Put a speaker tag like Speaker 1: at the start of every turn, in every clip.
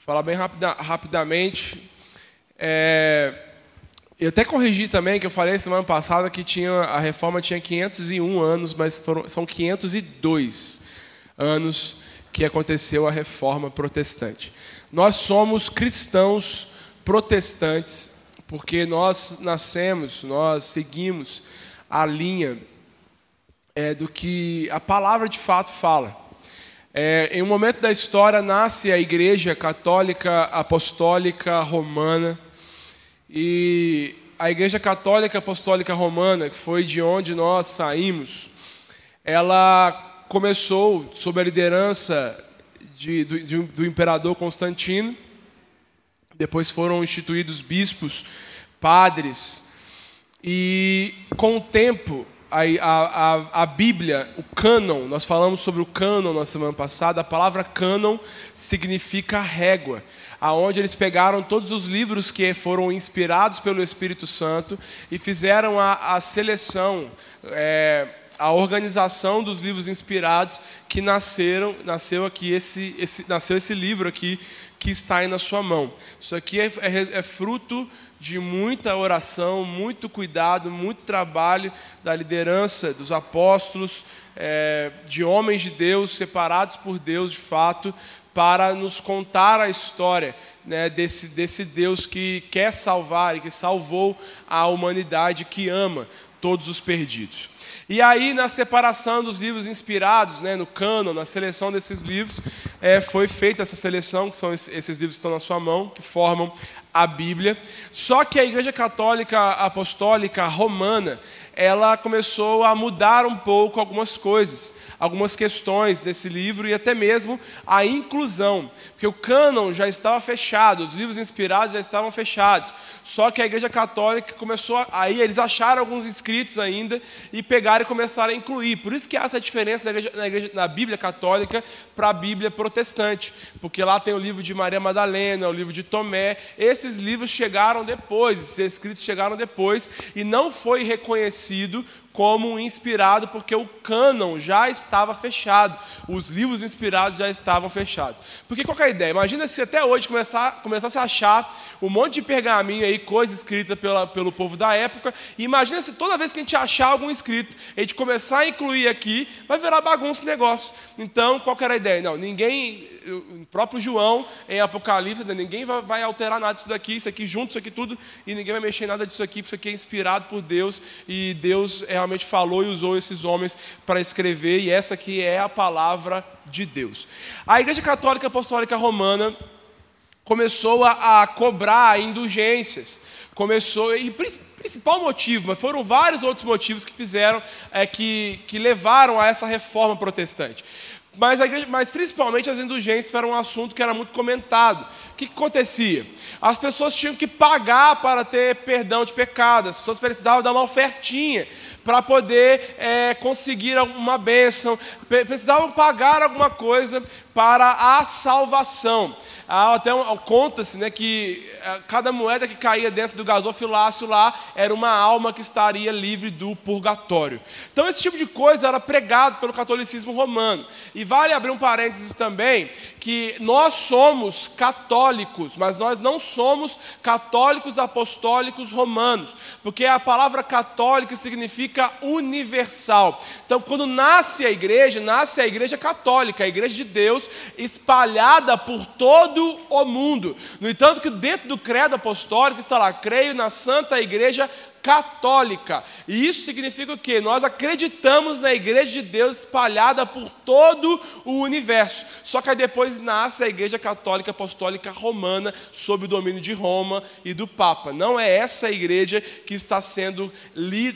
Speaker 1: Vou falar bem rapida, rapidamente. É, eu até corrigi também, que eu falei semana passada que tinha, a reforma tinha 501 anos, mas foram, são 502 anos que aconteceu a reforma protestante. Nós somos cristãos protestantes, porque nós nascemos, nós seguimos a linha é, do que a palavra de fato fala. É, em um momento da história nasce a Igreja Católica Apostólica Romana e a Igreja Católica Apostólica Romana, que foi de onde nós saímos, ela começou sob a liderança de, do, do imperador Constantino. Depois foram instituídos bispos, padres, e com o tempo a, a, a, Bíblia, o cânon, nós falamos sobre o cânon na semana passada, a palavra cânon significa régua, aonde eles pegaram todos os livros que foram inspirados pelo Espírito Santo e fizeram a, a seleção, é, a organização dos livros inspirados que nasceram, nasceu aqui esse, esse, nasceu esse livro aqui que está aí na sua mão. Isso aqui é, é, é fruto de muita oração, muito cuidado, muito trabalho da liderança dos apóstolos, é, de homens de Deus, separados por Deus de fato, para nos contar a história né, desse, desse Deus que quer salvar e que salvou a humanidade, que ama todos os perdidos. E aí, na separação dos livros inspirados, né, no cano, na seleção desses livros, é, foi feita essa seleção, que são esses livros que estão na sua mão, que formam a Bíblia. Só que a Igreja Católica Apostólica Romana, ela começou a mudar um pouco algumas coisas, algumas questões desse livro e até mesmo a inclusão, porque o cânon já estava fechado, os livros inspirados já estavam fechados. Só que a Igreja Católica começou aí eles acharam alguns escritos ainda e pegaram e começaram a incluir. Por isso que há essa diferença na, igreja, na, igreja, na Bíblia Católica para a Bíblia Protestante, porque lá tem o livro de Maria Madalena, o livro de Tomé. Esses livros chegaram depois, esses escritos chegaram depois e não foi reconhecido como inspirado, porque o cânon já estava fechado, os livros inspirados já estavam fechados. Porque qual é a ideia? Imagina se até hoje começar, começasse a achar um monte de pergaminho aí, coisa escrita pela, pelo povo da época, e imagina se toda vez que a gente achar algum escrito, a gente começar a incluir aqui, vai virar bagunça o negócio. Então, qual era a ideia? Não, ninguém, o próprio João, em Apocalipse, ninguém vai, vai alterar nada disso daqui, isso aqui junto, isso aqui tudo, e ninguém vai mexer nada disso aqui, porque isso aqui é inspirado por Deus, e Deus realmente falou e usou esses homens para escrever, e essa aqui é a palavra de Deus. A Igreja Católica Apostólica Romana começou a, a cobrar indulgências, começou e principal motivo, mas foram vários outros motivos que fizeram, é, que, que levaram a essa reforma protestante. Mas, igreja, mas, principalmente as indulgências eram um assunto que era muito comentado. O que, que, acontecia? As pessoas tinham que pagar para ter perdão de pecado, as pessoas precisavam dar uma ofertinha para poder é, conseguir uma bênção, precisavam pagar alguma coisa para a salvação até conta-se né, que eh, cada moeda que caía dentro do gasofilácio lá era uma alma que estaria livre do purgatório. Então esse tipo de coisa era pregado pelo catolicismo romano. E vale abrir um parênteses também que nós somos católicos, mas nós não somos católicos apostólicos romanos, porque a palavra católica significa universal. Então quando nasce a igreja, nasce a igreja católica, a igreja de Deus espalhada por todo o mundo. No entanto, que dentro do credo apostólico está lá, creio na Santa Igreja católica. E isso significa o quê? Nós acreditamos na igreja de Deus espalhada por todo o universo. Só que aí depois nasce a igreja católica apostólica romana sob o domínio de Roma e do Papa. Não é essa igreja que está sendo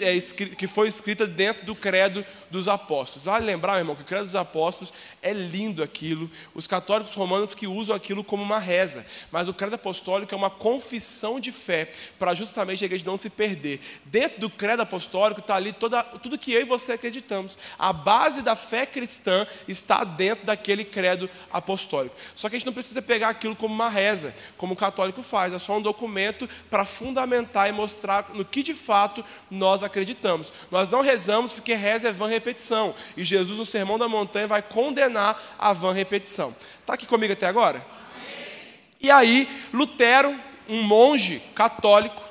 Speaker 1: é, que foi escrita dentro do credo dos apóstolos. Vale lembrar, meu irmão, que o credo dos apóstolos é lindo aquilo. Os católicos romanos que usam aquilo como uma reza, mas o credo apostólico é uma confissão de fé para justamente a igreja não se perder Dentro do credo apostólico está ali toda, tudo que eu e você acreditamos. A base da fé cristã está dentro daquele credo apostólico. Só que a gente não precisa pegar aquilo como uma reza, como o católico faz. É só um documento para fundamentar e mostrar no que de fato nós acreditamos. Nós não rezamos porque reza é vã repetição. E Jesus, no Sermão da Montanha, vai condenar a vã repetição. Está aqui comigo até agora? E aí, Lutero, um monge católico,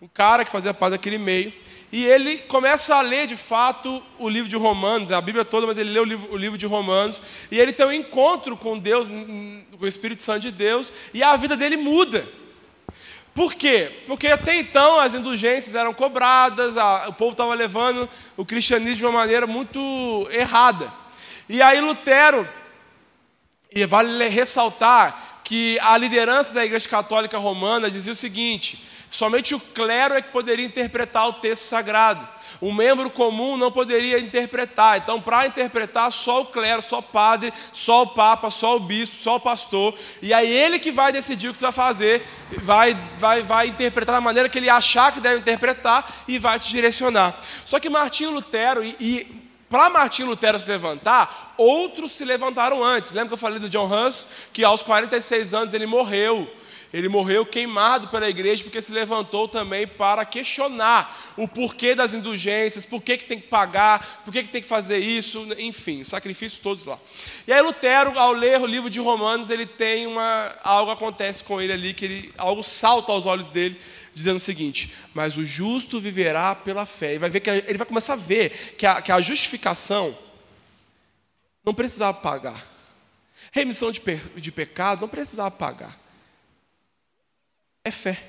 Speaker 1: um cara que fazia parte daquele meio, e ele começa a ler de fato o livro de Romanos, a Bíblia toda, mas ele lê o livro, o livro de Romanos, e ele tem um encontro com Deus, com o Espírito Santo de Deus, e a vida dele muda. Por quê? Porque até então as indulgências eram cobradas, a, o povo estava levando o cristianismo de uma maneira muito errada. E aí Lutero, e vale ressaltar que a liderança da Igreja Católica Romana dizia o seguinte: Somente o clero é que poderia interpretar o texto sagrado. Um membro comum não poderia interpretar. Então, para interpretar, só o clero, só o padre, só o papa, só o bispo, só o pastor. E aí ele que vai decidir o que você vai fazer, vai, vai, vai interpretar da maneira que ele achar que deve interpretar e vai te direcionar. Só que Martinho Lutero, e, e para Martinho Lutero se levantar, outros se levantaram antes. Lembra que eu falei do John Hus? Que aos 46 anos ele morreu. Ele morreu queimado pela igreja porque se levantou também para questionar o porquê das indulgências, por que, que tem que pagar, por que, que tem que fazer isso, enfim, sacrifícios todos lá. E aí Lutero, ao ler o livro de Romanos, ele tem uma. algo acontece com ele ali, que ele, algo salta aos olhos dele, dizendo o seguinte: Mas o justo viverá pela fé. E vai ver que ele vai começar a ver que a, que a justificação não precisava pagar. Remissão de, de pecado não precisava pagar é fé.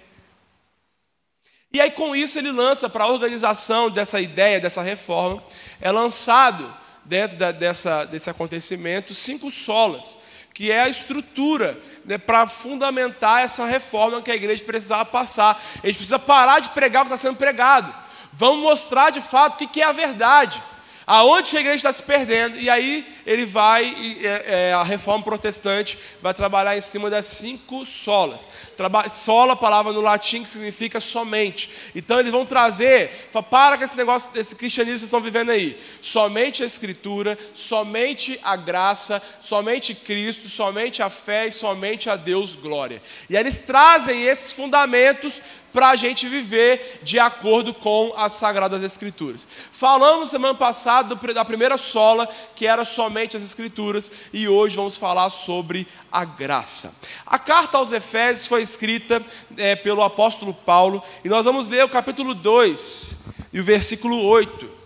Speaker 1: E aí, com isso, ele lança para a organização dessa ideia, dessa reforma, é lançado, dentro da, dessa, desse acontecimento, cinco solas, que é a estrutura né, para fundamentar essa reforma que a igreja precisava passar. A gente precisa parar de pregar o que está sendo pregado. Vamos mostrar de fato o que é a verdade aonde a igreja está se perdendo, e aí ele vai, é, é, a reforma protestante vai trabalhar em cima das cinco solas. Traba sola, palavra no latim que significa somente. Então eles vão trazer, para com esse negócio, esse cristianismo que vocês estão vivendo aí. Somente a Escritura, somente a graça, somente Cristo, somente a fé e somente a Deus glória. E aí eles trazem esses fundamentos para a gente viver de acordo com as Sagradas Escrituras. Falamos semana passada da primeira sola, que era somente as Escrituras, e hoje vamos falar sobre a graça. A carta aos Efésios foi escrita é, pelo apóstolo Paulo, e nós vamos ler o capítulo 2 e o versículo 8.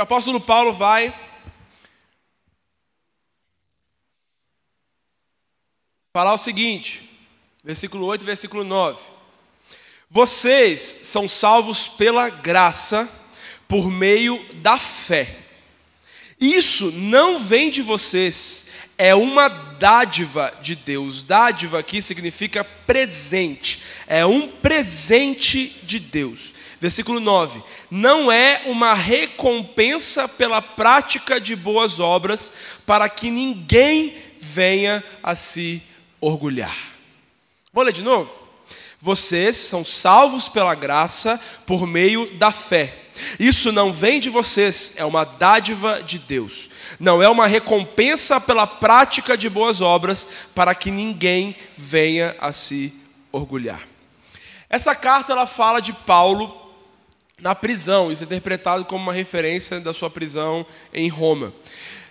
Speaker 1: O apóstolo Paulo vai falar o seguinte, versículo 8, versículo 9. Vocês são salvos pela graça, por meio da fé. Isso não vem de vocês, é uma dádiva de Deus. Dádiva aqui significa presente, é um presente de Deus. Versículo 9: Não é uma recompensa pela prática de boas obras, para que ninguém venha a se orgulhar. Vou ler de novo? Vocês são salvos pela graça por meio da fé. Isso não vem de vocês, é uma dádiva de Deus. Não é uma recompensa pela prática de boas obras, para que ninguém venha a se orgulhar. Essa carta ela fala de Paulo na prisão. Isso é interpretado como uma referência da sua prisão em Roma.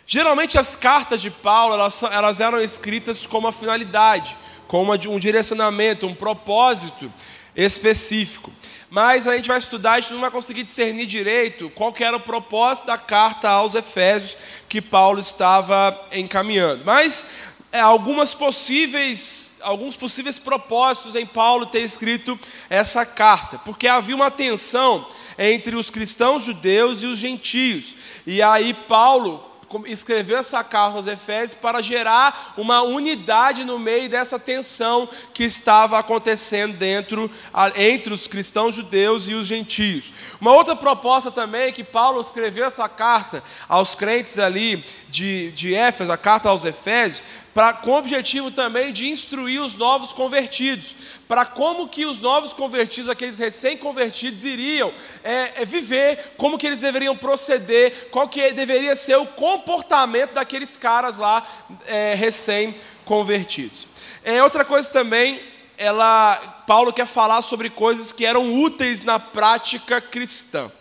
Speaker 1: Geralmente as cartas de Paulo elas, elas eram escritas com uma finalidade, com uma, um direcionamento, um propósito específico. Mas a gente vai estudar, a gente não vai conseguir discernir direito qual era o propósito da carta aos Efésios que Paulo estava encaminhando. Mas é, algumas possíveis, alguns possíveis propósitos em Paulo ter escrito essa carta, porque havia uma tensão entre os cristãos judeus e os gentios. E aí Paulo escreveu essa carta aos Efésios para gerar uma unidade no meio dessa tensão que estava acontecendo dentro entre os cristãos judeus e os gentios. Uma outra proposta também é que Paulo escreveu essa carta aos crentes ali de, de Éfeso, a carta aos Efésios, pra, com o objetivo também de instruir os novos convertidos, para como que os novos convertidos, aqueles recém-convertidos, iriam é, é, viver, como que eles deveriam proceder, qual que deveria ser o comportamento daqueles caras lá é, recém-convertidos. É, outra coisa também, ela, Paulo quer falar sobre coisas que eram úteis na prática cristã.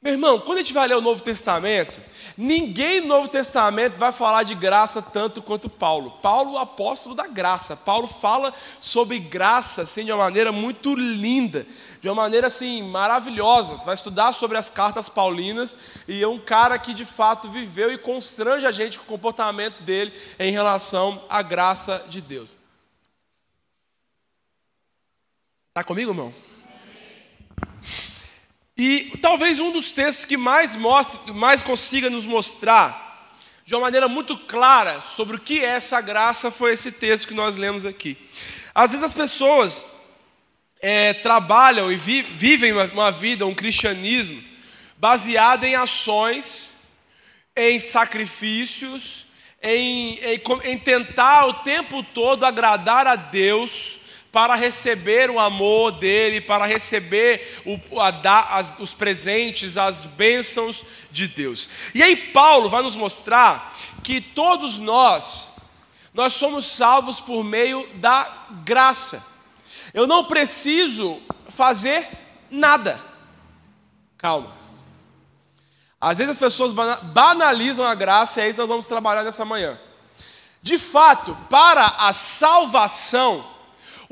Speaker 1: Meu irmão, quando a gente vai ler o Novo Testamento, ninguém no Novo Testamento vai falar de graça tanto quanto Paulo. Paulo, o apóstolo da graça. Paulo fala sobre graça assim, de uma maneira muito linda, de uma maneira assim maravilhosa. Você vai estudar sobre as cartas paulinas e é um cara que de fato viveu e constrange a gente com o comportamento dele em relação à graça de Deus. Está comigo, irmão? E talvez um dos textos que mais, mostre, mais consiga nos mostrar de uma maneira muito clara sobre o que é essa graça foi esse texto que nós lemos aqui. Às vezes as pessoas é, trabalham e vi, vivem uma, uma vida, um cristianismo, baseado em ações, em sacrifícios, em, em, em tentar o tempo todo agradar a Deus para receber o amor dele, para receber o, a, as, os presentes, as bênçãos de Deus. E aí Paulo vai nos mostrar que todos nós, nós somos salvos por meio da graça. Eu não preciso fazer nada. Calma. Às vezes as pessoas banalizam a graça e é isso que nós vamos trabalhar nessa manhã. De fato, para a salvação,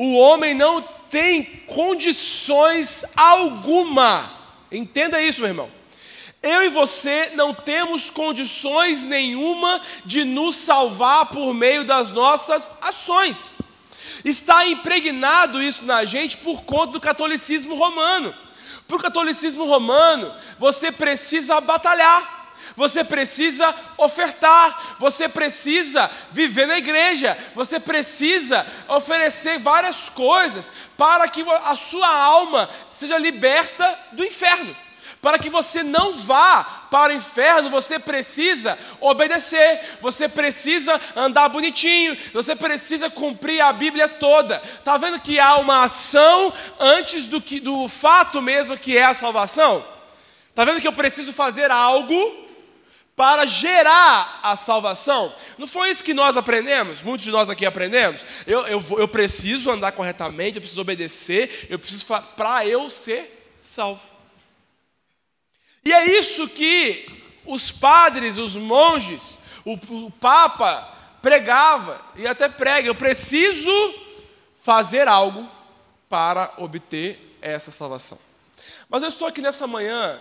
Speaker 1: o homem não tem condições alguma. Entenda isso, meu irmão. Eu e você não temos condições nenhuma de nos salvar por meio das nossas ações. Está impregnado isso na gente por conta do catolicismo romano. Para o catolicismo romano, você precisa batalhar você precisa ofertar, você precisa viver na igreja, você precisa oferecer várias coisas para que a sua alma seja liberta do inferno. Para que você não vá para o inferno, você precisa obedecer, você precisa andar bonitinho, você precisa cumprir a Bíblia toda. Está vendo que há uma ação antes do, que, do fato mesmo que é a salvação? Está vendo que eu preciso fazer algo para gerar a salvação. Não foi isso que nós aprendemos? Muitos de nós aqui aprendemos. Eu, eu, eu preciso andar corretamente, eu preciso obedecer, eu preciso para eu ser salvo. E é isso que os padres, os monges, o, o Papa pregava e até prega. Eu preciso fazer algo para obter essa salvação. Mas eu estou aqui nessa manhã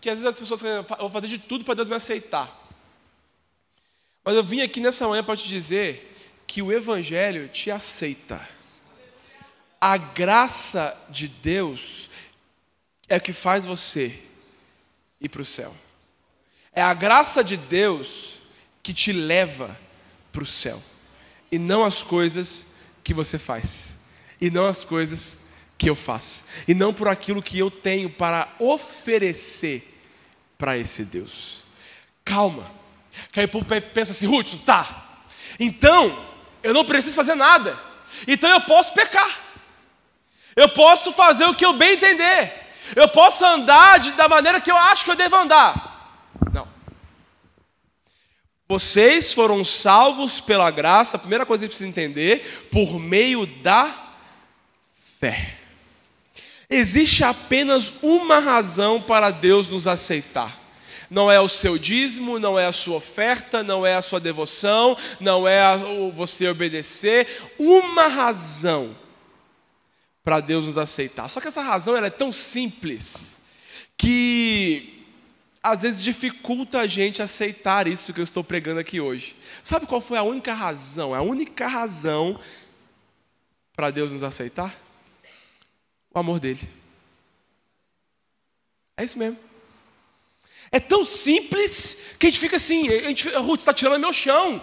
Speaker 1: que às vezes as pessoas vou fazer de tudo para Deus me aceitar. Mas eu vim aqui nessa manhã para te dizer que o Evangelho te aceita. A graça de Deus é o que faz você ir para o céu. É a graça de Deus que te leva para o céu. E não as coisas que você faz. E não as coisas que eu faço. E não por aquilo que eu tenho para oferecer para esse Deus. Calma. Que aí o povo pensa assim, Hudson, tá. Então, eu não preciso fazer nada. Então eu posso pecar. Eu posso fazer o que eu bem entender. Eu posso andar de, da maneira que eu acho que eu devo andar. Não. Vocês foram salvos pela graça, a primeira coisa que precisa entender, por meio da fé. Existe apenas uma razão para Deus nos aceitar. Não é o seu dízimo, não é a sua oferta, não é a sua devoção, não é você obedecer. Uma razão para Deus nos aceitar. Só que essa razão é tão simples que às vezes dificulta a gente aceitar isso que eu estou pregando aqui hoje. Sabe qual foi a única razão? A única razão para Deus nos aceitar? O amor dele. É isso mesmo. É tão simples que a gente fica assim, a gente, Ruth, está tirando meu chão.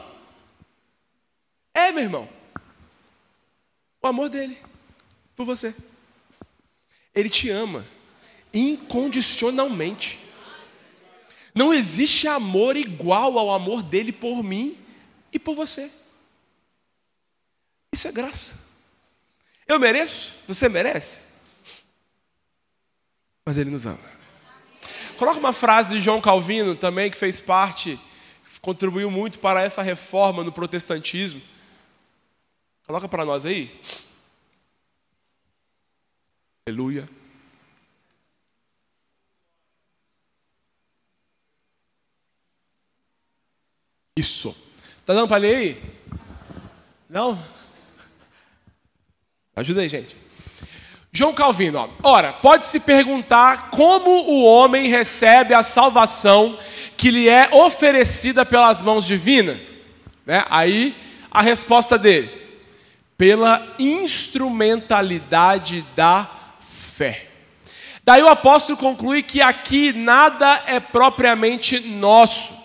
Speaker 1: É, meu irmão. O amor dele por você. Ele te ama incondicionalmente. Não existe amor igual ao amor dele por mim e por você. Isso é graça. Eu mereço? Você merece? mas Ele nos ama. Coloca uma frase de João Calvino também, que fez parte, contribuiu muito para essa reforma no protestantismo. Coloca para nós aí. Aleluia. Isso. Tá dando para ler aí? Não? Ajuda aí, gente. João Calvino, ó. ora, pode-se perguntar como o homem recebe a salvação que lhe é oferecida pelas mãos divinas. Né? Aí a resposta dele: pela instrumentalidade da fé. Daí o apóstolo conclui que aqui nada é propriamente nosso.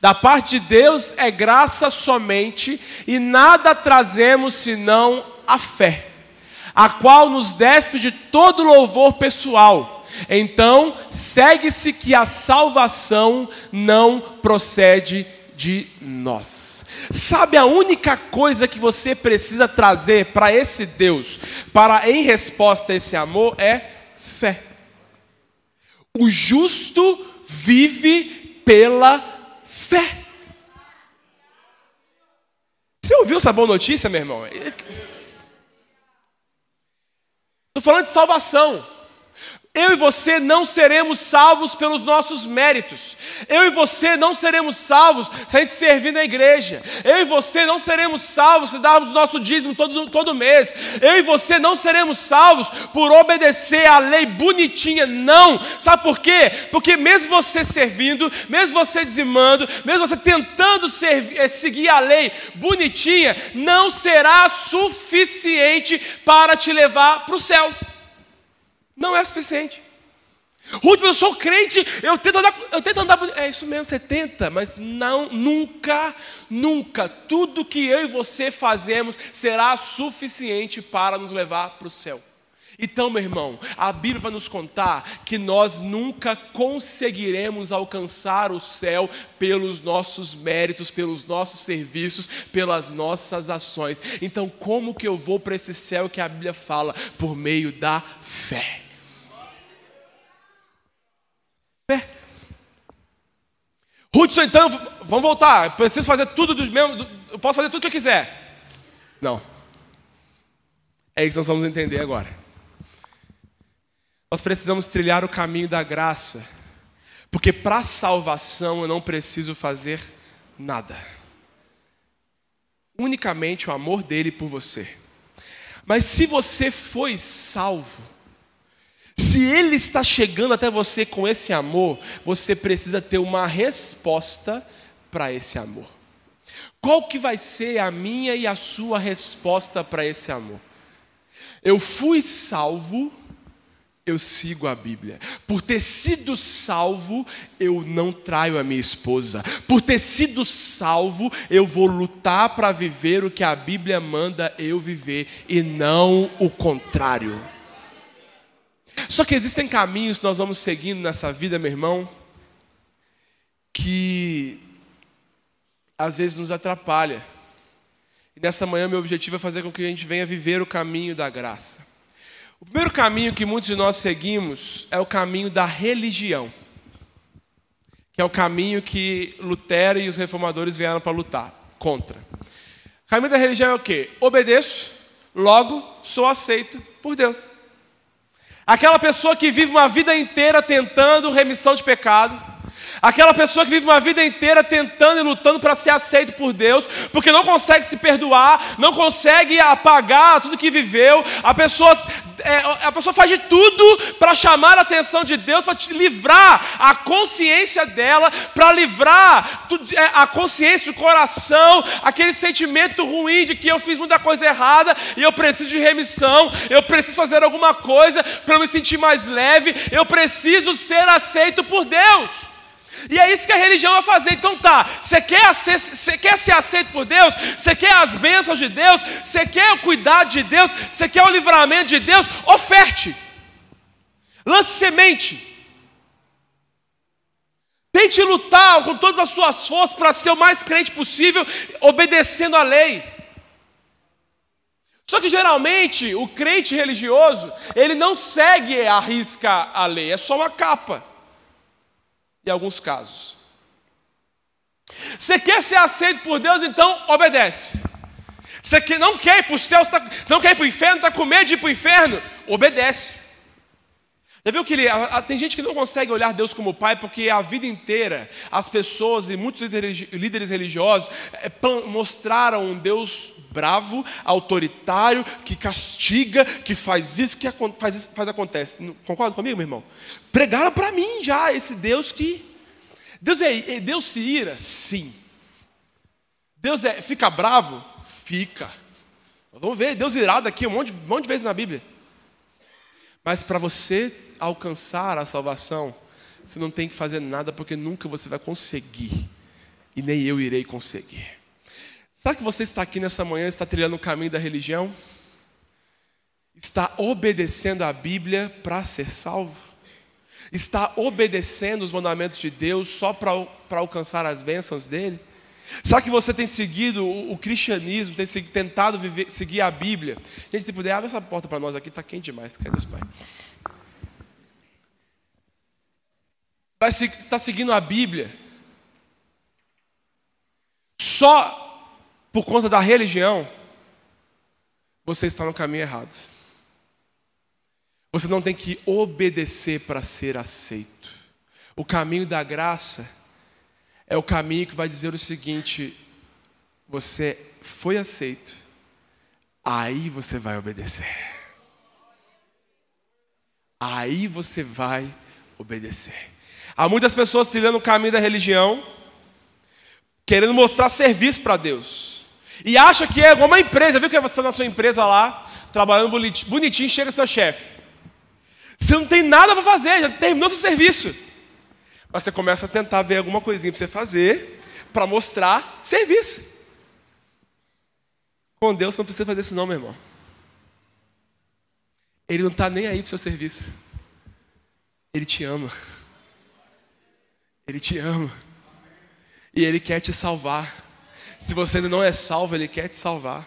Speaker 1: Da parte de Deus é graça somente, e nada trazemos senão a fé, a qual nos despe de todo louvor pessoal. Então, segue-se que a salvação não procede de nós. Sabe a única coisa que você precisa trazer para esse Deus, para em resposta a esse amor, é fé. O justo vive pela fé. Você ouviu essa boa notícia, meu irmão? Estou falando de salvação. Eu e você não seremos salvos pelos nossos méritos. Eu e você não seremos salvos se a gente servir na igreja. Eu e você não seremos salvos se darmos nosso dízimo todo, todo mês. Eu e você não seremos salvos por obedecer a lei bonitinha. Não. Sabe por quê? Porque mesmo você servindo, mesmo você dizimando, mesmo você tentando servir, eh, seguir a lei bonitinha, não será suficiente para te levar para o céu. Não é suficiente. Ruth, eu sou crente, eu tento andar, eu tento andar. É isso mesmo, você tenta, mas não, nunca, nunca, tudo que eu e você fazemos será suficiente para nos levar para o céu. Então, meu irmão, a Bíblia vai nos contar que nós nunca conseguiremos alcançar o céu pelos nossos méritos, pelos nossos serviços, pelas nossas ações. Então, como que eu vou para esse céu que a Bíblia fala? Por meio da fé pé. Hudson, então, vamos voltar. Preciso fazer tudo dos mesmos. Eu posso fazer tudo que eu quiser. Não. É isso que nós vamos entender agora. Nós precisamos trilhar o caminho da graça. Porque para salvação eu não preciso fazer nada. Unicamente o amor dele por você. Mas se você foi salvo, se Ele está chegando até você com esse amor, você precisa ter uma resposta para esse amor. Qual que vai ser a minha e a sua resposta para esse amor? Eu fui salvo, eu sigo a Bíblia. Por ter sido salvo, eu não traio a minha esposa. Por ter sido salvo, eu vou lutar para viver o que a Bíblia manda eu viver e não o contrário. Só que existem caminhos que nós vamos seguindo nessa vida, meu irmão, que às vezes nos atrapalha. E nessa manhã meu objetivo é fazer com que a gente venha viver o caminho da graça. O primeiro caminho que muitos de nós seguimos é o caminho da religião, que é o caminho que Lutero e os reformadores vieram para lutar contra. O caminho da religião é o quê? Obedeço, logo sou aceito por Deus. Aquela pessoa que vive uma vida inteira tentando remissão de pecado. Aquela pessoa que vive uma vida inteira tentando e lutando para ser aceito por Deus, porque não consegue se perdoar, não consegue apagar tudo que viveu. A pessoa, é, a pessoa faz de tudo para chamar a atenção de Deus, para te livrar a consciência dela, para livrar é, a consciência, o coração, aquele sentimento ruim de que eu fiz muita coisa errada e eu preciso de remissão, eu preciso fazer alguma coisa para me sentir mais leve, eu preciso ser aceito por Deus. E é isso que a religião vai fazer. Então tá, você quer, ser, você quer ser aceito por Deus? Você quer as bênçãos de Deus? Você quer o cuidado de Deus? Você quer o livramento de Deus? Oferte. Lance semente. Tente lutar com todas as suas forças para ser o mais crente possível, obedecendo a lei. Só que geralmente o crente religioso, ele não segue a risca a lei, é só uma capa em alguns casos. Você quer ser aceito por Deus, então obedece. Você que não quer ir para o céu, tá, não quer ir para o inferno, está com medo de ir para o inferno, obedece. Já viu que ele, tem gente que não consegue olhar Deus como pai porque a vida inteira as pessoas e muitos líderes religiosos é, mostraram um Deus bravo, autoritário, que castiga, que faz isso, que faz, isso, faz acontece. Concorda comigo, meu irmão? Pregaram para mim já esse Deus que. Deus, é, Deus se ira? Sim. Deus é, fica bravo? Fica. Vamos ver, Deus irado aqui um monte, um monte de vezes na Bíblia. Mas para você alcançar a salvação, você não tem que fazer nada, porque nunca você vai conseguir. E nem eu irei conseguir. Será que você está aqui nessa manhã, está trilhando o caminho da religião? Está obedecendo a Bíblia para ser salvo? Está obedecendo os mandamentos de Deus só para alcançar as bênçãos dele? Será que você tem seguido o, o cristianismo, tem tentado viver, seguir a Bíblia? Gente, se puder, abre essa porta para nós aqui, está quente demais. Cadê Deus, Pai? Vai está seguindo a Bíblia só por conta da religião, você está no caminho errado. Você não tem que obedecer para ser aceito. O caminho da graça é o caminho que vai dizer o seguinte: você foi aceito, aí você vai obedecer. Aí você vai obedecer. Há muitas pessoas trilhando o caminho da religião, querendo mostrar serviço para Deus. E acha que é igual uma empresa, viu que você está na sua empresa lá, trabalhando bonitinho, chega seu chefe. Você não tem nada para fazer, já terminou seu serviço. Mas você começa a tentar ver alguma coisinha para você fazer, para mostrar serviço. Com Deus você não precisa fazer isso não, meu irmão. Ele não está nem aí para o seu serviço. Ele te ama. Ele te ama. E Ele quer te salvar. Se você ainda não é salvo, Ele quer te salvar.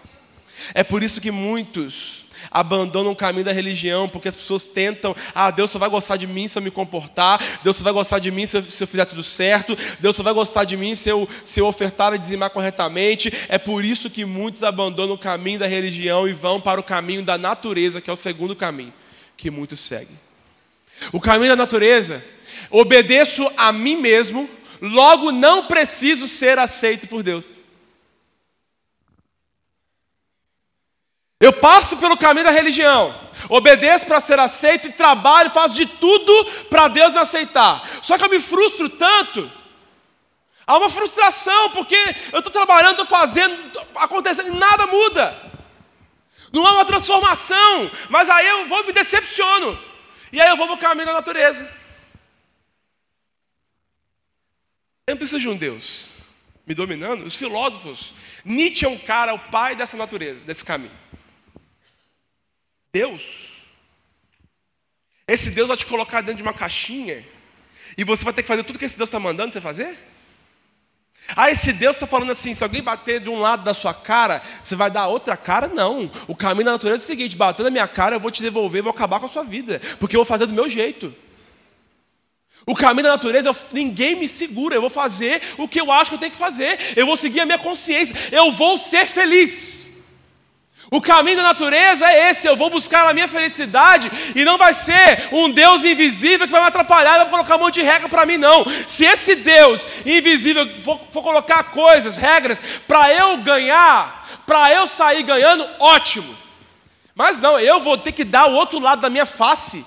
Speaker 1: É por isso que muitos abandonam o caminho da religião, porque as pessoas tentam, ah, Deus só vai gostar de mim se eu me comportar, Deus só vai gostar de mim se eu, se eu fizer tudo certo, Deus só vai gostar de mim se eu, se eu ofertar e dizimar corretamente. É por isso que muitos abandonam o caminho da religião e vão para o caminho da natureza, que é o segundo caminho que muitos seguem. O caminho da natureza, obedeço a mim mesmo, logo não preciso ser aceito por Deus. Eu passo pelo caminho da religião, obedeço para ser aceito e trabalho, faço de tudo para Deus me aceitar. Só que eu me frustro tanto. Há uma frustração, porque eu estou trabalhando, estou fazendo, acontecendo e nada muda. Não há uma transformação, mas aí eu vou me decepciono. E aí eu vou para o caminho da natureza. Eu não preciso de um Deus me dominando. Os filósofos, Nietzsche é um cara, o pai dessa natureza, desse caminho. Deus. Esse Deus vai te colocar dentro de uma caixinha e você vai ter que fazer tudo que esse Deus está mandando você fazer? Ah, esse Deus está falando assim: se alguém bater de um lado da sua cara, você vai dar outra cara? Não. O caminho da natureza é o seguinte: batendo na minha cara, eu vou te devolver, vou acabar com a sua vida, porque eu vou fazer do meu jeito. O caminho da natureza, eu, ninguém me segura, eu vou fazer o que eu acho que eu tenho que fazer, eu vou seguir a minha consciência, eu vou ser feliz. O caminho da natureza é esse, eu vou buscar a minha felicidade e não vai ser um Deus invisível que vai me atrapalhar, vai colocar um monte de regra para mim, não. Se esse Deus invisível for, for colocar coisas, regras, para eu ganhar, para eu sair ganhando, ótimo. Mas não, eu vou ter que dar o outro lado da minha face.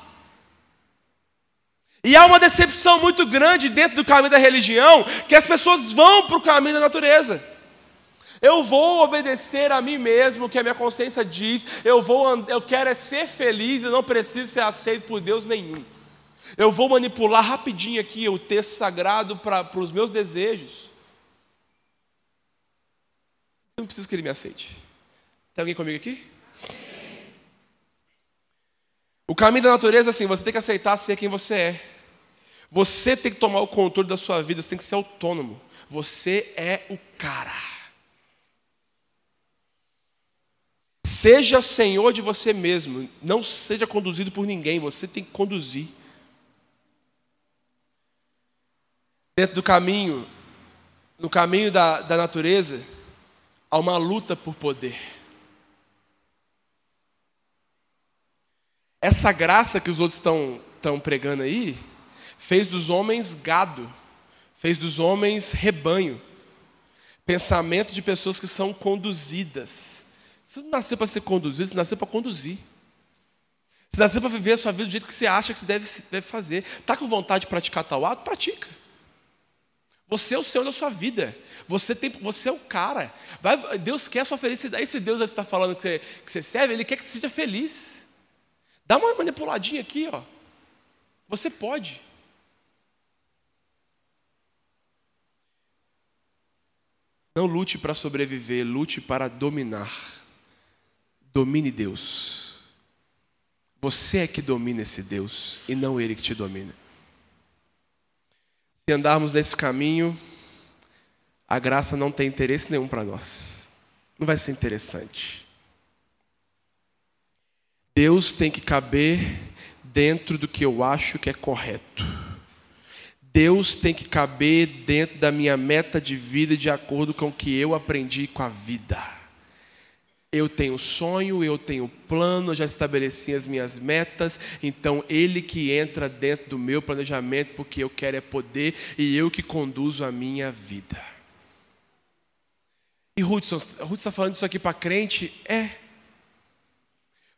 Speaker 1: E há uma decepção muito grande dentro do caminho da religião, que as pessoas vão para o caminho da natureza. Eu vou obedecer a mim mesmo, o que a minha consciência diz. Eu vou, eu quero é ser feliz, eu não preciso ser aceito por Deus nenhum. Eu vou manipular rapidinho aqui o texto sagrado para os meus desejos. Eu não preciso que ele me aceite. Tem alguém comigo aqui? O caminho da natureza é assim: você tem que aceitar ser quem você é. Você tem que tomar o controle da sua vida, você tem que ser autônomo. Você é o cara. Seja senhor de você mesmo, não seja conduzido por ninguém, você tem que conduzir. Dentro do caminho, no caminho da, da natureza, há uma luta por poder. Essa graça que os outros estão estão pregando aí, fez dos homens gado, fez dos homens rebanho. Pensamento de pessoas que são conduzidas. Você não nasceu para ser conduzido, você nasceu para conduzir. Você nasceu para viver a sua vida do jeito que você acha que você deve, deve fazer. Está com vontade de praticar tal ato? Pratica. Você é o Senhor da sua vida. Você, tem, você é o cara. Vai, Deus quer a sua felicidade. Esse Deus está falando que você, que você serve, Ele quer que você seja feliz. Dá uma manipuladinha aqui, ó. Você pode. Não lute para sobreviver, lute para dominar. Domine Deus. Você é que domina esse Deus e não ele que te domina. Se andarmos nesse caminho, a graça não tem interesse nenhum para nós. Não vai ser interessante. Deus tem que caber dentro do que eu acho que é correto. Deus tem que caber dentro da minha meta de vida de acordo com o que eu aprendi com a vida. Eu tenho sonho, eu tenho plano, eu já estabeleci as minhas metas, então Ele que entra dentro do meu planejamento, porque eu quero é poder e eu que conduzo a minha vida. E Hudson, Ruth está falando isso aqui para crente? É.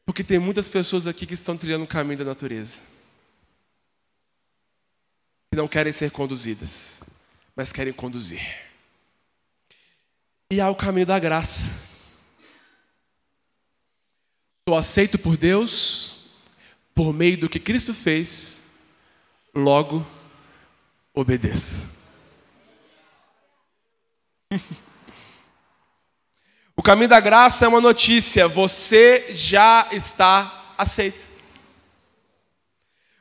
Speaker 1: Porque tem muitas pessoas aqui que estão trilhando o caminho da natureza. Que não querem ser conduzidas, mas querem conduzir. E há o caminho da graça. Sou aceito por Deus, por meio do que Cristo fez, logo obedeço. O caminho da graça é uma notícia: você já está aceito.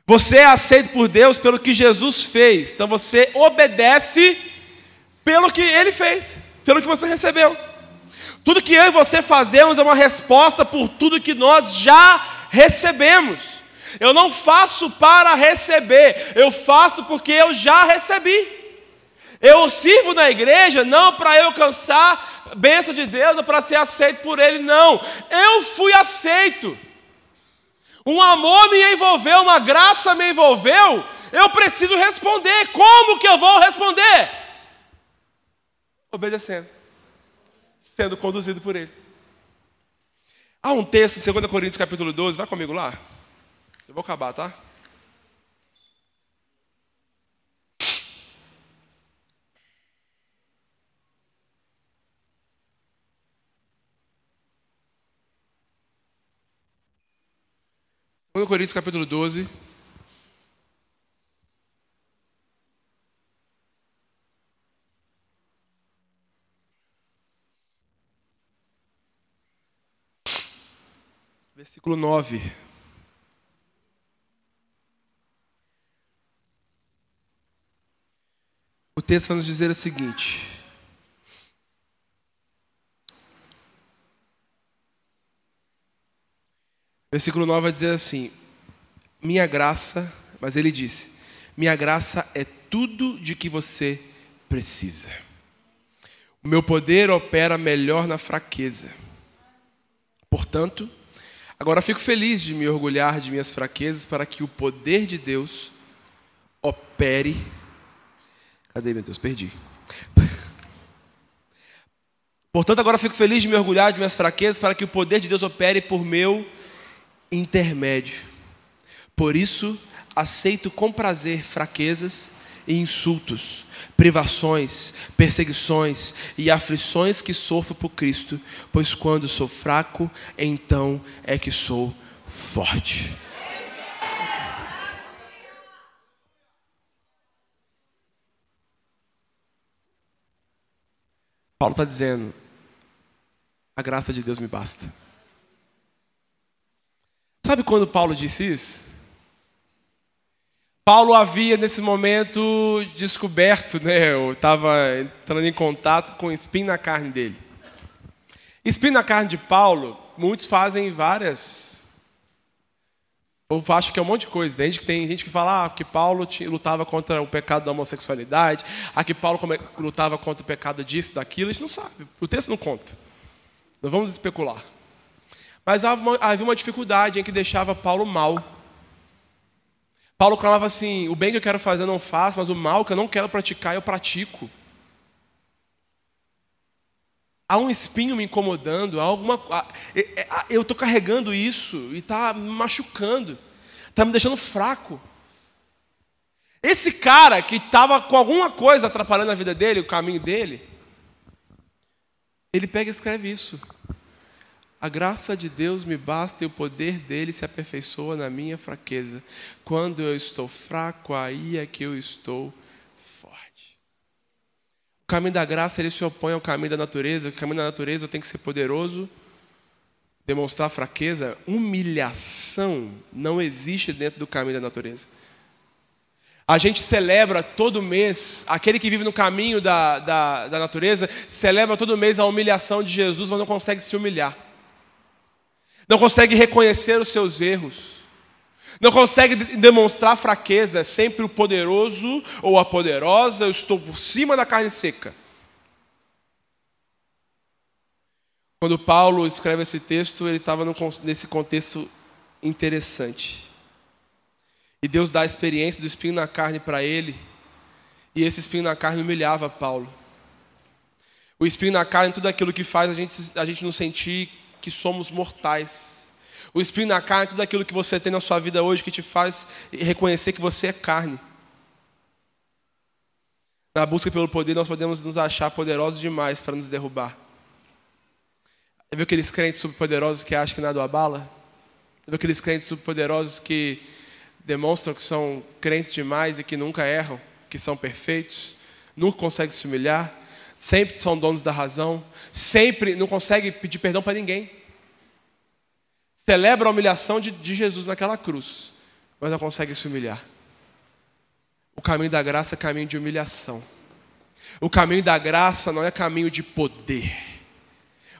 Speaker 1: Você é aceito por Deus pelo que Jesus fez. Então você obedece pelo que ele fez, pelo que você recebeu. Tudo que eu e você fazemos é uma resposta por tudo que nós já recebemos. Eu não faço para receber, eu faço porque eu já recebi. Eu sirvo na igreja não para eu alcançar bênção de Deus para ser aceito por Ele, não. Eu fui aceito. Um amor me envolveu, uma graça me envolveu. Eu preciso responder. Como que eu vou responder? Obedecendo, sendo conduzido por Ele. Há um texto, 2 Coríntios capítulo 12, vai comigo lá. Eu vou acabar, tá? Coríntios capítulo 12. Versículo 9. O texto vai nos dizer o seguinte: Versículo 9 vai dizer assim: Minha graça, mas ele disse: Minha graça é tudo de que você precisa. O meu poder opera melhor na fraqueza. Portanto, agora fico feliz de me orgulhar de minhas fraquezas para que o poder de Deus opere. Cadê, meu Deus? Perdi. Portanto, agora fico feliz de me orgulhar de minhas fraquezas para que o poder de Deus opere por meu intermédio. Por isso, aceito com prazer fraquezas e insultos, privações, perseguições e aflições que sofro por Cristo, pois quando sou fraco, então é que sou forte. Paulo está dizendo: a graça de Deus me basta. Sabe quando Paulo disse isso? Paulo havia nesse momento descoberto, né, eu estava entrando em contato com espinho na carne dele. Espinho na carne de Paulo, muitos fazem várias. O povo acha que é um monte de coisa. Tem gente que, tem gente que fala ah, que Paulo lutava contra o pecado da homossexualidade, ah, que Paulo lutava contra o pecado disso, daquilo. A gente não sabe. O texto não conta. Não vamos especular. Mas havia uma dificuldade em que deixava Paulo mal. Paulo clamava assim: o bem que eu quero fazer eu não faço, mas o mal que eu não quero praticar eu pratico. Há um espinho me incomodando, há alguma. Eu estou carregando isso e está me machucando, está me deixando fraco. Esse cara que estava com alguma coisa atrapalhando a vida dele, o caminho dele, ele pega e escreve isso. A graça de Deus me basta e o poder dele se aperfeiçoa na minha fraqueza. Quando eu estou fraco, aí é que eu estou forte. O caminho da graça ele se opõe ao caminho da natureza. O caminho da natureza tem que ser poderoso, demonstrar fraqueza. Humilhação não existe dentro do caminho da natureza. A gente celebra todo mês, aquele que vive no caminho da, da, da, natureza, celebra todo mês a humilhação de Jesus, mas não consegue se humilhar. Não consegue reconhecer os seus erros. Não consegue demonstrar fraqueza. É sempre o poderoso ou a poderosa, eu estou por cima da carne seca. Quando Paulo escreve esse texto, ele estava nesse contexto interessante. E Deus dá a experiência do espinho na carne para ele. E esse espinho na carne humilhava Paulo. O espinho na carne, tudo aquilo que faz a gente, a gente não sentir que somos mortais. O espinho na carne, tudo aquilo que você tem na sua vida hoje que te faz reconhecer que você é carne. Na busca pelo poder, nós podemos nos achar poderosos demais para nos derrubar. Viu aqueles crentes superpoderosos que acham que nada o abala? Viu aqueles crentes superpoderosos que demonstram que são crentes demais e que nunca erram, que são perfeitos, nunca conseguem se humilhar, sempre são donos da razão, sempre não conseguem pedir perdão para ninguém. Celebra a humilhação de, de Jesus naquela cruz, mas não conseguem se humilhar. O caminho da graça é caminho de humilhação. O caminho da graça não é caminho de poder.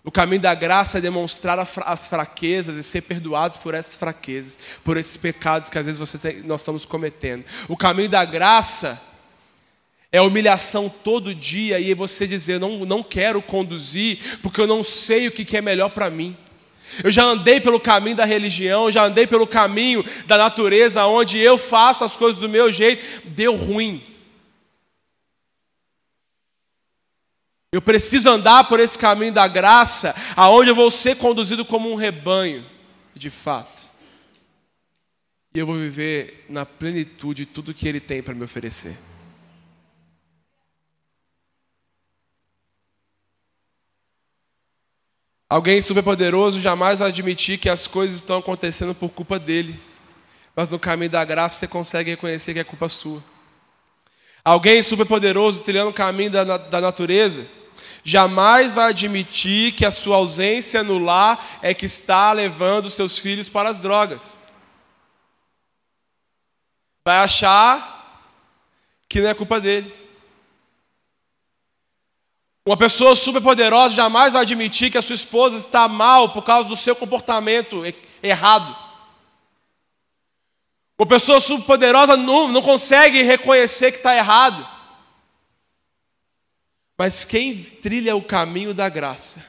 Speaker 1: O caminho da graça é demonstrar as fraquezas e ser perdoados por essas fraquezas, por esses pecados que às vezes você, nós estamos cometendo. O caminho da graça é humilhação todo dia e você dizer: não, não quero conduzir porque eu não sei o que é melhor para mim. Eu já andei pelo caminho da religião, já andei pelo caminho da natureza, onde eu faço as coisas do meu jeito, deu ruim. Eu preciso andar por esse caminho da graça, aonde eu vou ser conduzido como um rebanho, de fato. E eu vou viver na plenitude de tudo que Ele tem para me oferecer. Alguém superpoderoso jamais vai admitir que as coisas estão acontecendo por culpa dele, mas no caminho da graça você consegue reconhecer que é culpa sua. Alguém superpoderoso trilhando o caminho da, da natureza jamais vai admitir que a sua ausência no lar é que está levando seus filhos para as drogas. Vai achar que não é culpa dele. Uma pessoa superpoderosa jamais vai admitir que a sua esposa está mal por causa do seu comportamento errado. Uma pessoa superpoderosa não, não consegue reconhecer que está errado. Mas quem trilha o caminho da graça,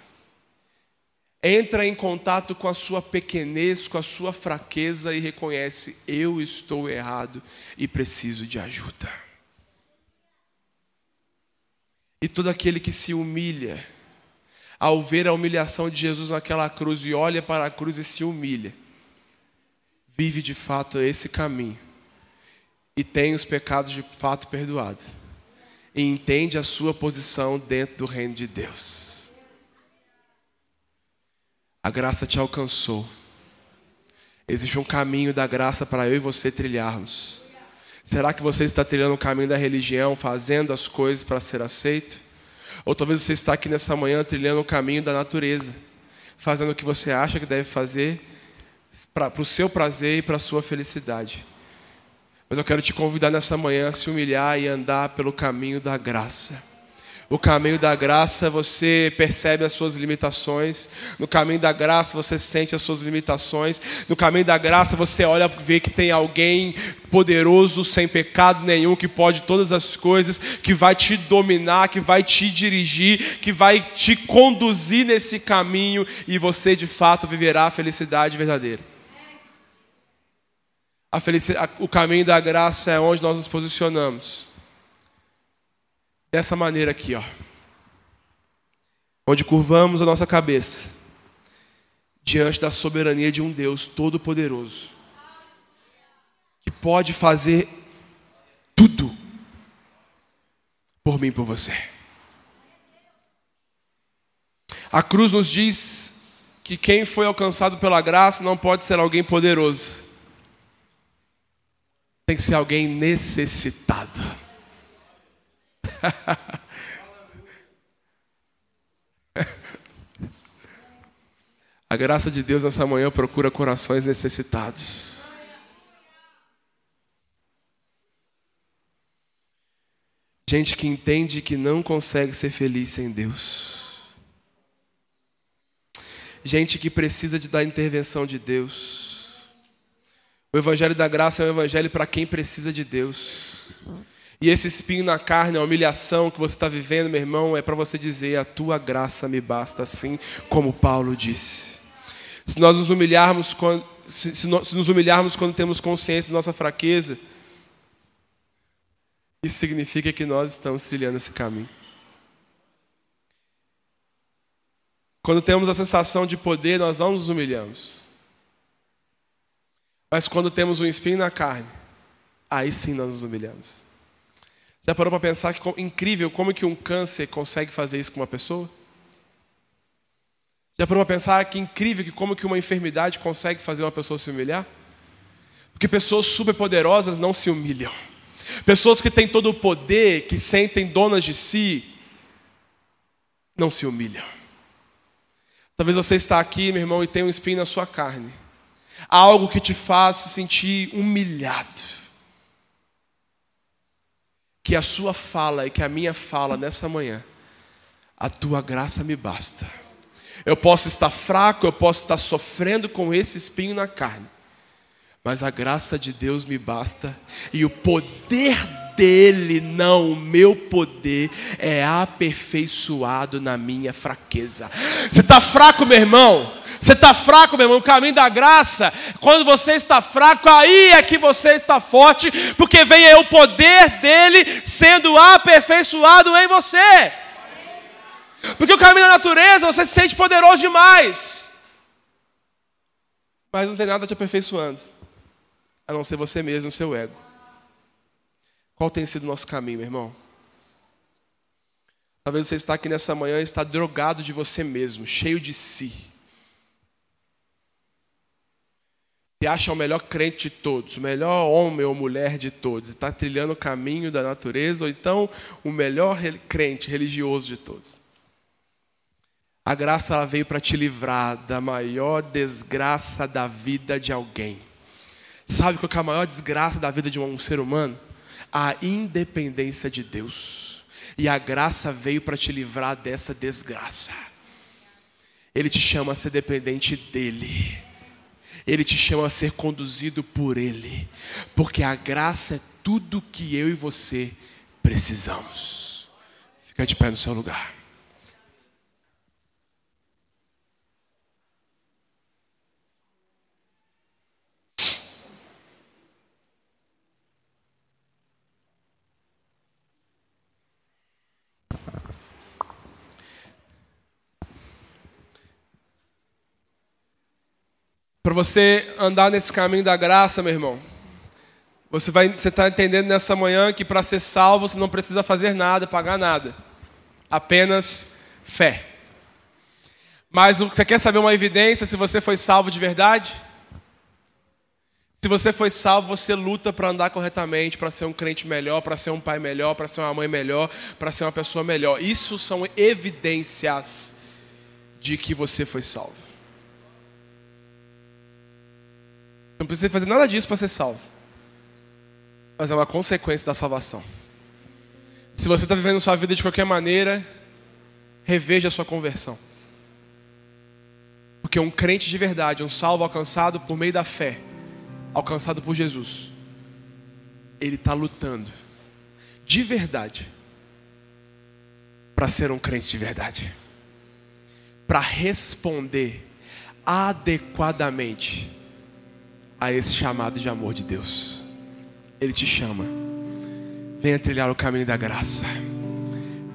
Speaker 1: entra em contato com a sua pequenez, com a sua fraqueza e reconhece: eu estou errado e preciso de ajuda. E todo aquele que se humilha, ao ver a humilhação de Jesus naquela cruz e olha para a cruz e se humilha, vive de fato esse caminho e tem os pecados de fato perdoados e entende a sua posição dentro do reino de Deus. A graça te alcançou. Existe um caminho da graça para eu e você trilharmos. Será que você está trilhando o caminho da religião, fazendo as coisas para ser aceito? Ou talvez você está aqui nessa manhã trilhando o caminho da natureza, fazendo o que você acha que deve fazer para o seu prazer e para a sua felicidade. Mas eu quero te convidar nessa manhã a se humilhar e andar pelo caminho da graça. O caminho da graça você percebe as suas limitações. No caminho da graça você sente as suas limitações. No caminho da graça você olha e vê que tem alguém poderoso, sem pecado nenhum, que pode todas as coisas, que vai te dominar, que vai te dirigir, que vai te conduzir nesse caminho e você de fato viverá a felicidade verdadeira. A felicidade, o caminho da graça é onde nós nos posicionamos. Dessa maneira aqui, ó. Onde curvamos a nossa cabeça diante da soberania de um Deus todo-poderoso, que pode fazer tudo por mim e por você. A cruz nos diz que quem foi alcançado pela graça não pode ser alguém poderoso, tem que ser alguém necessitado. A graça de Deus nessa manhã procura corações necessitados. Gente que entende que não consegue ser feliz sem Deus. Gente que precisa de da intervenção de Deus. O evangelho da graça é um evangelho para quem precisa de Deus. E esse espinho na carne, a humilhação que você está vivendo, meu irmão, é para você dizer: a tua graça me basta, assim como Paulo disse. Se nós nos humilharmos quando, se, se, se nos humilharmos quando temos consciência de nossa fraqueza, isso significa que nós estamos trilhando esse caminho. Quando temos a sensação de poder, nós não nos humilhamos. Mas quando temos um espinho na carne, aí sim nós nos humilhamos. Já parou para pensar que incrível como que um câncer consegue fazer isso com uma pessoa? Já parou para pensar que incrível que como que uma enfermidade consegue fazer uma pessoa se humilhar? Porque pessoas superpoderosas não se humilham. Pessoas que têm todo o poder, que sentem donas de si, não se humilham. Talvez você está aqui, meu irmão, e tenha um espinho na sua carne. Algo que te faz se sentir humilhado que a sua fala e que a minha fala nessa manhã, a tua graça me basta. Eu posso estar fraco, eu posso estar sofrendo com esse espinho na carne, mas a graça de Deus me basta e o poder dele, não o meu poder, é aperfeiçoado na minha fraqueza. Você está fraco, meu irmão? Você está fraco, meu irmão? O caminho da graça, quando você está fraco, aí é que você está forte, porque vem o poder dele sendo aperfeiçoado em você. Porque o caminho da natureza, você se sente poderoso demais, mas não tem nada te aperfeiçoando, a não ser você mesmo, o seu ego. Qual tem sido o nosso caminho, meu irmão? Talvez você está aqui nessa manhã e está drogado de você mesmo, cheio de si. Se acha o melhor crente de todos, o melhor homem ou mulher de todos, está trilhando o caminho da natureza, ou então o melhor crente religioso de todos. A graça ela veio para te livrar da maior desgraça da vida de alguém. Sabe qual é a maior desgraça da vida de um ser humano? a independência de Deus. E a graça veio para te livrar dessa desgraça. Ele te chama a ser dependente dEle. Ele te chama a ser conduzido por Ele. Porque a graça é tudo que eu e você precisamos. Fica de pé no seu lugar. Para você andar nesse caminho da graça, meu irmão, você vai, você está entendendo nessa manhã que para ser salvo você não precisa fazer nada, pagar nada, apenas fé. Mas você quer saber uma evidência se você foi salvo de verdade? Se você foi salvo, você luta para andar corretamente, para ser um crente melhor, para ser um pai melhor, para ser uma mãe melhor, para ser uma pessoa melhor. Isso são evidências de que você foi salvo. Não precisa fazer nada disso para ser salvo. Mas é uma consequência da salvação. Se você está vivendo sua vida de qualquer maneira, reveja a sua conversão. Porque um crente de verdade, um salvo alcançado por meio da fé, alcançado por Jesus, ele está lutando de verdade para ser um crente de verdade, para responder adequadamente a esse chamado de amor de Deus. Ele te chama. Venha trilhar o caminho da graça.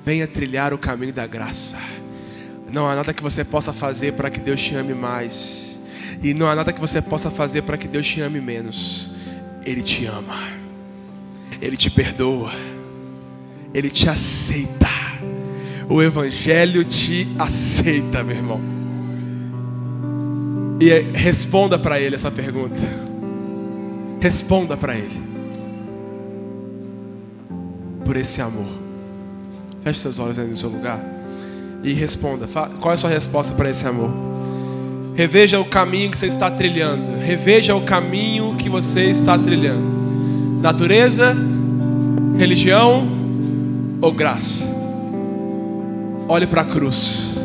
Speaker 1: Venha trilhar o caminho da graça. Não há nada que você possa fazer para que Deus te ame mais. E não há nada que você possa fazer para que Deus te ame menos. Ele te ama. Ele te perdoa. Ele te aceita. O Evangelho te aceita, meu irmão. E responda para Ele essa pergunta. Responda para Ele. Por esse amor. Feche seus olhos aí no seu lugar. E responda. Qual é a sua resposta para esse amor? Reveja o caminho que você está trilhando. Reveja o caminho que você está trilhando. Natureza, religião ou graça? Olhe para a cruz.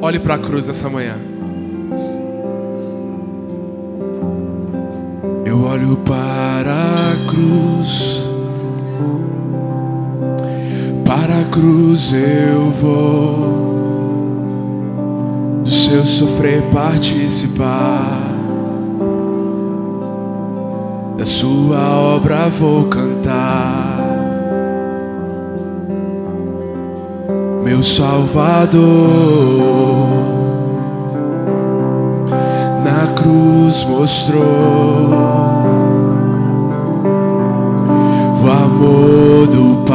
Speaker 1: Olhe para a cruz nessa manhã. Olho para a cruz. Para a cruz eu vou. Do seu sofrer participar. Da sua obra vou cantar. meu Salvador. Cruz mostrou amor do